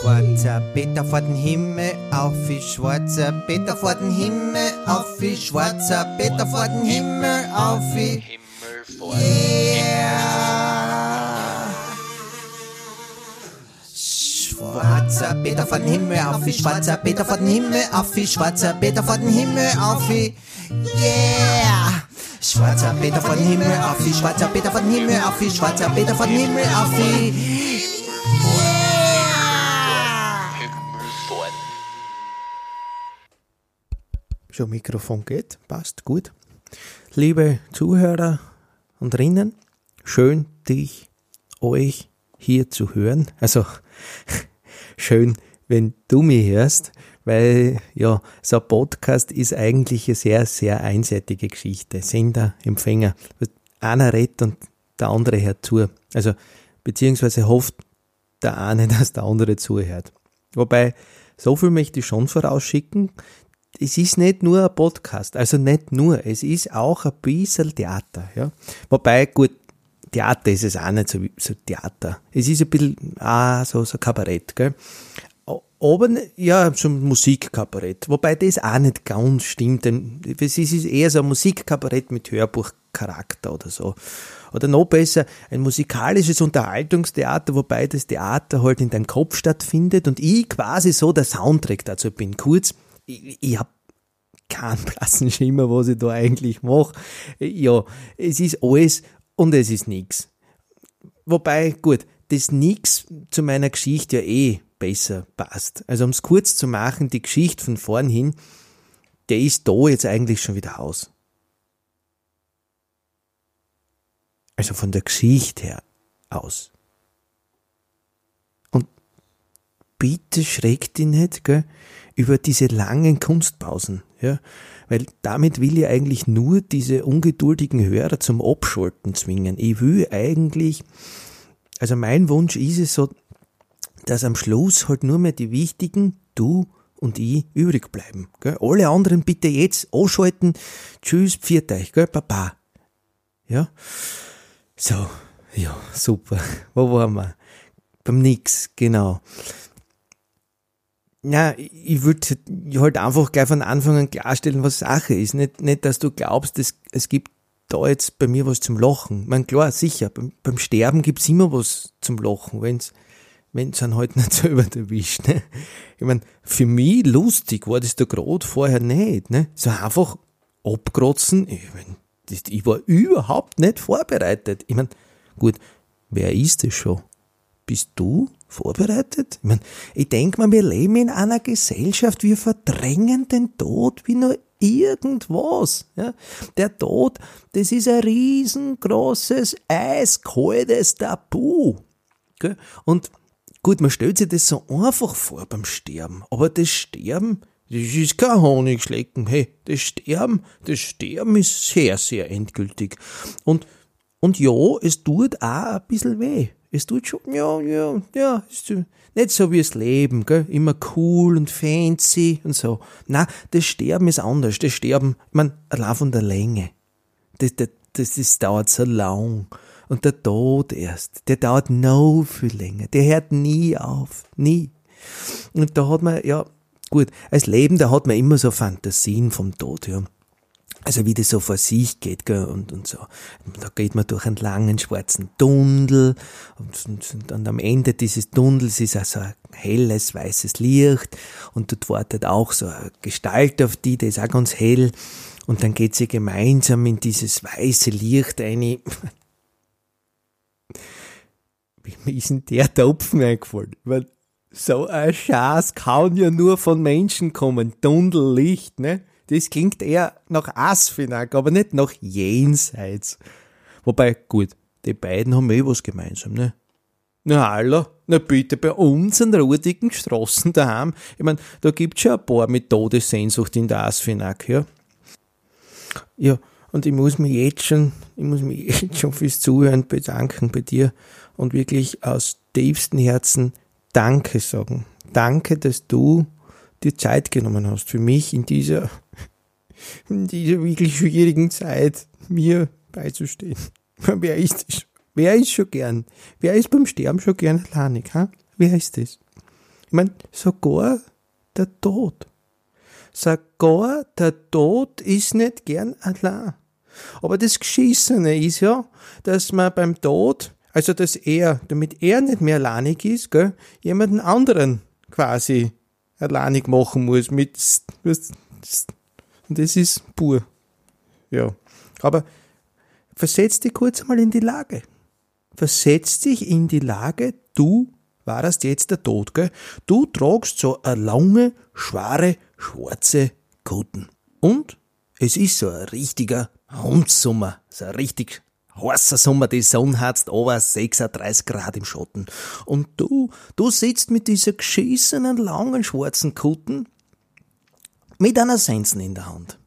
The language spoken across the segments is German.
Schwarzer Peter vor den Himmel, auf wie schwarzer Peter vor den Himmel, auf wie schwarzer Peter vor den Himmel, auf wie Himmel vor. Schwarzer Peter von Himmel auf wie schwarzer Peter von Himmel auf wie schwarzer Peter von Himmel auf Yeah. Schwarzer Peter von Himmel auf wie schwarzer Peter von Himmel auf wie schwarzer Peter von Himmel auf wie Schon Mikrofon geht, passt gut. Liebe Zuhörer und Rinnen, schön dich, euch hier zu hören. Also schön, wenn du mich hörst, weil ja, so ein Podcast ist eigentlich eine sehr, sehr einseitige Geschichte. Sender, Empfänger. Einer redet und der andere hört zu. Also beziehungsweise hofft der eine, dass der andere zuhört. Wobei, so viel möchte ich schon vorausschicken, es ist nicht nur ein Podcast, also nicht nur, es ist auch ein bisschen Theater, ja. Wobei, gut, Theater ist es auch nicht so, so Theater. Es ist ein bisschen, ah, so, so Kabarett, gell. Aber, ja, so ein Musikkabarett. Wobei das auch nicht ganz stimmt, denn es ist eher so ein Musikkabarett mit Hörbuchcharakter oder so. Oder noch besser, ein musikalisches Unterhaltungstheater, wobei das Theater halt in deinem Kopf stattfindet und ich quasi so der Soundtrack dazu bin. Kurz, ich, ich hab keinen blassen Schimmer, was ich da eigentlich mache. Ja, es ist alles und es ist nix. Wobei, gut, das nix zu meiner Geschichte ja eh besser passt. Also um es kurz zu machen, die Geschichte von vorn hin, der ist da jetzt eigentlich schon wieder aus. Also von der Geschichte her aus. Und bitte schreckt dich nicht, gell, über diese langen Kunstpausen, ja, weil damit will ich eigentlich nur diese ungeduldigen Hörer zum Abschalten zwingen. Ich will eigentlich, also mein Wunsch ist es so, dass am Schluss halt nur mehr die wichtigen, du und ich, übrig bleiben. Gell? Alle anderen bitte jetzt anschalten. Tschüss, pfiat euch, gell, Papa. Ja? So, ja, super. Wo waren wir? Beim Nix, genau. Ja, ich würde halt einfach gleich von Anfang an klarstellen, was Sache ist. Nicht, nicht dass du glaubst, es, es gibt da jetzt bei mir was zum Lachen. Ich mein, klar, sicher, beim, beim Sterben gibt's immer was zum Lachen, wenn's wenn es einen halt nicht selber erwischt. Ne? Ich mein, für mich lustig war das da gerade vorher nicht. Ne? So einfach abgrotzen. Ich, mein, das, ich war überhaupt nicht vorbereitet. Ich mein, gut, wer ist das schon? Bist du vorbereitet? Ich mein, ich denk mal, wir leben in einer Gesellschaft, wir verdrängen den Tod wie nur irgendwas. Ja? Der Tod, das ist ein riesengroßes, eiskaltes Tabu. Gell? Und gut, man stellt sich das so einfach vor beim Sterben, aber das Sterben, das ist kein Honigschlecken. Hey, das Sterben, das Sterben ist sehr, sehr endgültig. Und, und ja, es tut auch ein bisschen weh. Es tut schon, ja, ja, ja, ist nicht so wie das Leben, gell? immer cool und fancy und so. Na, das Sterben ist anders. Das Sterben, ich mein, allein von der Länge. Das, das, das, das dauert so lang. Und der Tod erst, der dauert noch viel länger. Der hört nie auf. Nie. Und da hat man, ja, gut, als Leben, da hat man immer so Fantasien vom Tod, ja. Also wie das so vor sich geht, gell, und, und so. Da geht man durch einen langen schwarzen Tunnel und, und, und am Ende dieses Tunnels ist auch so ein helles, weißes Licht und dort wartet auch so eine Gestalt auf die, die ist auch ganz hell und dann geht sie gemeinsam in dieses weiße Licht ein. Mir ist denn der Topfen eingefallen? Weil so ein Schatz kann ja nur von Menschen kommen. Tunnellicht, ne? Das klingt eher nach Asfinag, aber nicht nach Jenseits. Wobei, gut, die beiden haben eh was gemeinsam, ne? Na hallo, na bitte, bei uns an ruhigen Straßen daheim. Ich mein, da gibt's schon ein paar mit Todessehnsucht in der Asfinag, ja? Ja, und ich muss mich jetzt schon, ich muss mich jetzt schon fürs Zuhören bedanken bei dir und wirklich aus tiefstem Herzen Danke sagen. Danke, dass du dir Zeit genommen hast für mich in dieser, dieser wirklich schwierigen Zeit mir beizustehen. Wer ist das? Wer ist schon gern? Wer ist beim Sterben schon gern alleinig? Ha? Wer ist das? Ich mein, sogar der Tod. Sogar der Tod ist nicht gern allein. Aber das Geschissene ist ja, dass man beim Tod, also dass er, damit er nicht mehr alleinig ist, gell, jemanden anderen quasi alleinig machen muss mit und das ist pur. Ja. Aber versetz dich kurz mal in die Lage. Versetz dich in die Lage, du warst jetzt der Tod, gell? Du tragst so eine lange, schwere, schwarze Kuten. Und es ist so ein richtiger Hundsommer, so ein richtig heißer Sommer, die Sonne hat's over 36 Grad im Schatten. Und du, du sitzt mit dieser geschissenen, langen, schwarzen Kutten mit einer Sensen in der Hand.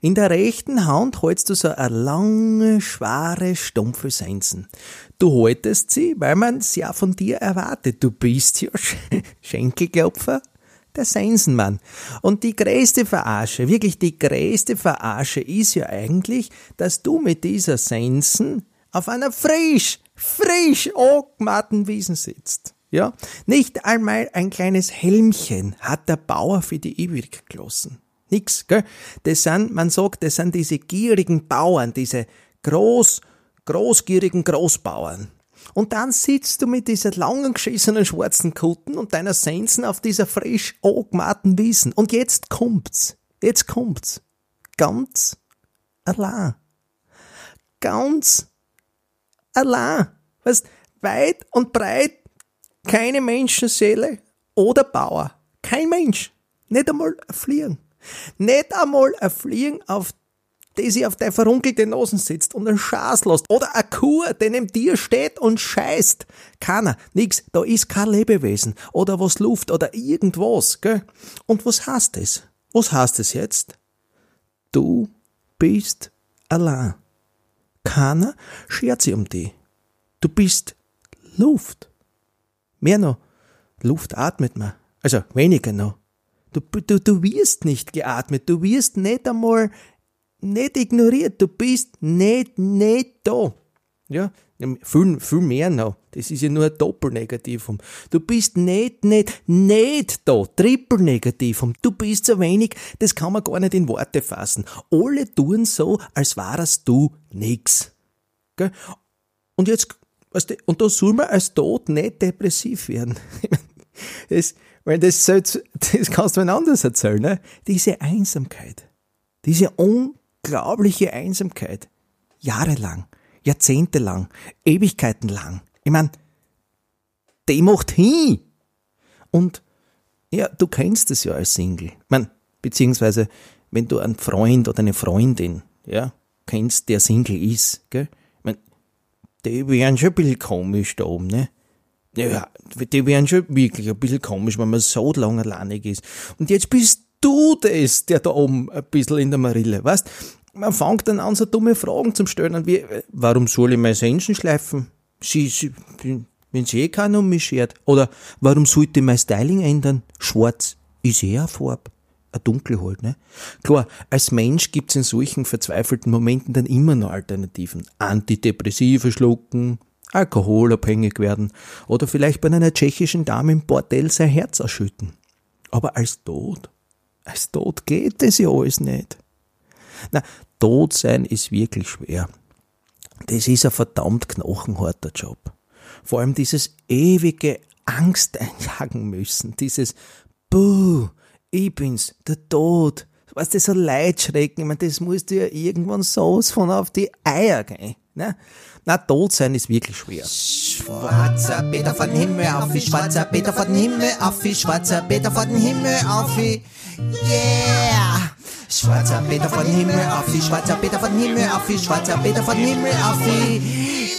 In der rechten Hand hältst du so eine lange, schwere, stumpfe Sensen. Du haltest sie, weil man es ja von dir erwartet. Du bist ja Schenkelklopfer, der Sensenmann. Und die größte Verarsche, wirklich die größte Verarsche ist ja eigentlich, dass du mit dieser Sensen auf einer frisch, frisch angemachten Wiesen sitzt. Ja, nicht einmal ein kleines Helmchen hat der Bauer für die ewig gelassen. Nix, gell? Das sind, man sagt, das sind diese gierigen Bauern, diese groß, großgierigen Großbauern. Und dann sitzt du mit dieser langen geschissenen schwarzen Kutten und deiner Sensen auf dieser frisch angemachten Wiesen. Und jetzt kommt's. Jetzt kommt's. Ganz allein. Ganz allein. Weißt, weit und breit keine Menschenseele oder Bauer. Kein Mensch. Nicht einmal ein Fliegen. Nicht einmal ein Fliegen, auf die sich auf der verunkelte Nosen sitzt und einen Schaß lässt. Oder eine Kuh, die neben dir steht und scheißt. Keiner, nix, da ist kein Lebewesen. Oder was Luft oder irgendwas, gell? Und was heißt es? Was heißt es jetzt? Du bist allein. Keiner schert sich um dich. Du bist Luft. Mehr noch, Luft atmet man. Also weniger noch. Du, du, du wirst nicht geatmet, du wirst nicht einmal nicht ignoriert, du bist nicht, nicht da. Ja, viel, viel mehr noch. Das ist ja nur ein Doppelnegativum. Du bist nicht, nicht, nicht da. Trippelnegativum. Du bist so wenig, das kann man gar nicht in Worte fassen. Alle tun so, als wärst du nix. Gell? Und jetzt Weißt du, und da soll man als Tod nicht depressiv werden. das, weil das, das kannst du mir anders erzählen, ne? Diese Einsamkeit. Diese unglaubliche Einsamkeit. Jahrelang, jahrzehntelang, ewigkeitenlang. Ich mein, die macht hin. Und ja, du kennst es ja als Single. Ich mein, beziehungsweise, wenn du einen Freund oder eine Freundin, ja, kennst, der Single ist, gell? Die wären schon ein bisschen komisch da oben, ne? Ja, die wären schon wirklich ein bisschen komisch, wenn man so lange alleinig ist. Und jetzt bist du das, der da oben ein bisschen in der Marille, weißt? Man fängt dann an, so dumme Fragen zu stellen, wie, warum soll ich meine Sensen schleifen? Sie, sie, wenn sie eh keiner um mich schert. Oder, warum sollte ich mein Styling ändern? Schwarz ist eh eine Farbe ein dunkle halt, ne? Klar, als Mensch gibt's in solchen verzweifelten Momenten dann immer noch Alternativen. Antidepressive schlucken, alkoholabhängig werden oder vielleicht bei einer tschechischen Dame im Bordell sein Herz erschütten. Aber als Tod, als Tod geht es ja alles nicht. Na, tot sein ist wirklich schwer. Das ist ein verdammt knochenharter Job. Vor allem dieses ewige Angst einjagen müssen, dieses Buh, ich bin's, der Tod. Weißt du, so Leidschrecken, ich meine, das musst du ja irgendwann sowas von auf die Eier gehen. Ne? Na, tot sein ist wirklich schwer. Schwarzer Peter von Himmel auf, schwarzer Peter von Himmel auf, schwarzer Peter von Himmel auf, yeah. Schwarzer Peter von Himmel auf, schwarzer Peter von Himmel auf, schwarzer Peter von Himmel auf, wie